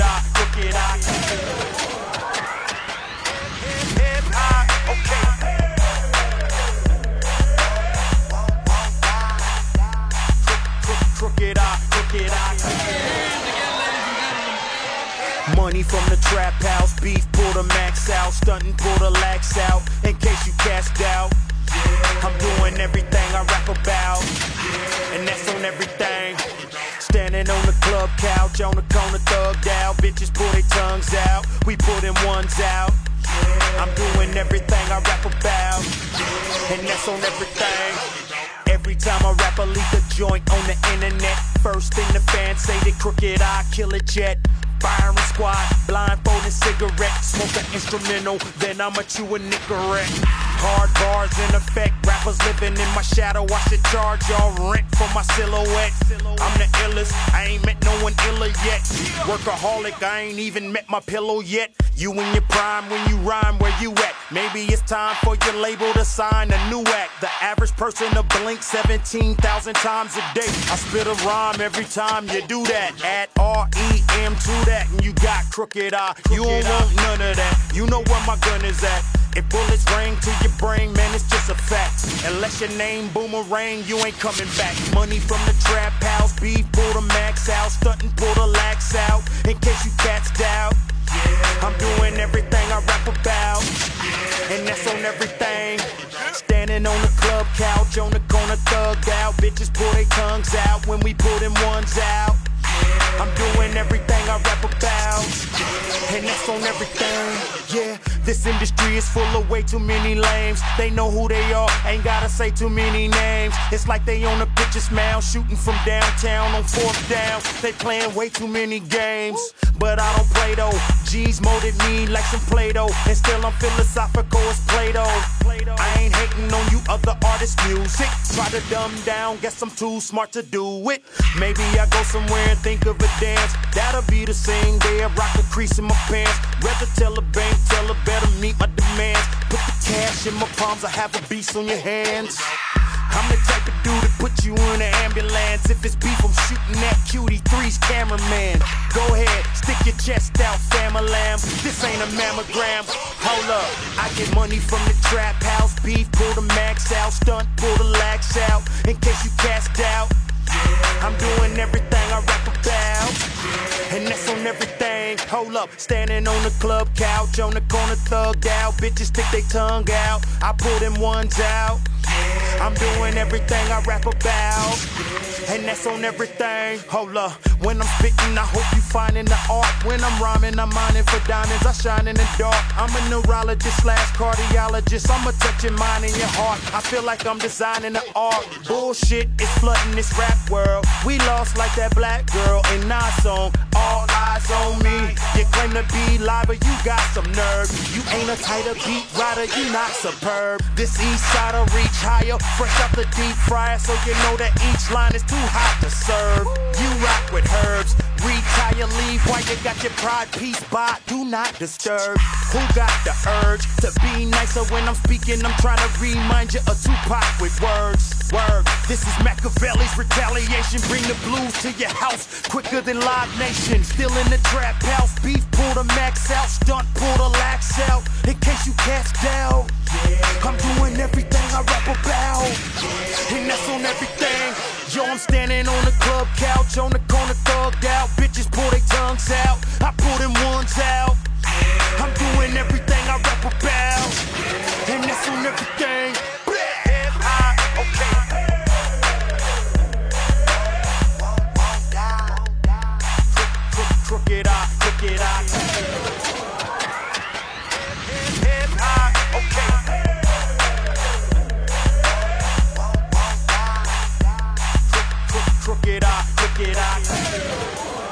eye, Crooked I. Money from the trap house, beef pull the max out, stunting pull the lax out, in case you cast doubt. I'm doing everything I rap about, on the corner thugged out, bitches pull their tongues out, we pull them ones out. I'm doing everything I rap about, and that's on everything. Every time I rap, I leave the joint on the internet. First thing the fans say, they Crooked I, kill a jet. Firing squad, blindfolded cigarette, smoke an instrumental, then I'ma chew a Nicorette. Hard bars in effect, rappers living in my shadow. I should charge y'all rent for my silhouette. I'm the illest, I ain't met no one iller yet. Workaholic, I ain't even met my pillow yet. You in your prime when you rhyme, where you at? Maybe it's time for your label to sign a new act. The average person to blink 17,000 times a day. I spit a rhyme every time you do that. Add R-E-M to that, and you got Crooked I. You don't want none of that. You know where my gun is at. If bullets ring to your brain, man, it's just a fact. Unless your name boomerang, you ain't coming back. Money from the trap house, beef pull the max out, stunting pull the lax out. In case you cats doubt, yeah. I'm doing everything tongues out when we them ones out. That's on everything. Yeah, this industry is full of way too many lames. They know who they are, ain't gotta say too many names. It's like they on a pitcher's mound, shooting from downtown on fourth down. They playing way too many games, but I don't play though. G's molded me like some Play-Doh, and still I'm philosophical as Plato. I ain't hating on you other artists' music. Try to dumb down, guess I'm too smart to do it. Maybe I go somewhere and think of a dance. That'll be the same day I rock a crease in my pants. Rather tell a bank teller better meet my demands. Put the cash in my palms, I have a beast on your hands. I'm the type of dude to put you in an ambulance. If it's beef, I'm shooting that cutie three's cameraman. Go ahead, stick your chest out, family lamb. This ain't a mammogram. Hold up, I get money from the trap house. Beef, pull the max out, stunt, pull the lax out. In case you cast out, I'm doing everything I rap about. And that's on everything. Hold up, standing on the club couch, on the corner thugged out. Bitches stick their tongue out. I pull them ones out. I'm doing everything I rap about. And that's on everything. Hold up, when I'm spitting, I hope you finding the art. When I'm rhyming, I'm mining for diamonds. I shine in the dark. I'm a neurologist slash cardiologist. I'm a touching mind in your heart. I feel like I'm designing the art. Bullshit is flooding this rap world. We lost like that black girl in our song. All eyes. To be live, but you got some nerve. You ain't a tighter beat rider, you not superb. This east side will reach higher, fresh off the deep fryer, so you know that each line is too hot to serve. You rock with herbs. Retire, leave while you got your pride piece by. Do not disturb. Who got the urge to be nicer when I'm speaking? I'm trying to remind you of Tupac with words. Word. This is Machiavelli's retaliation. Bring the blues to your house quicker than Live Nation. Still in the trap house. Beef pull the max out. Stunt pull the lax out. In case you cast doubt. I'm doing everything I rap about. And standing on the club couch, on the corner thugged out. Bitches pull their tongues out. I pull them ones out. I'm doing everything I rap about. And that's on everything. it, out! it.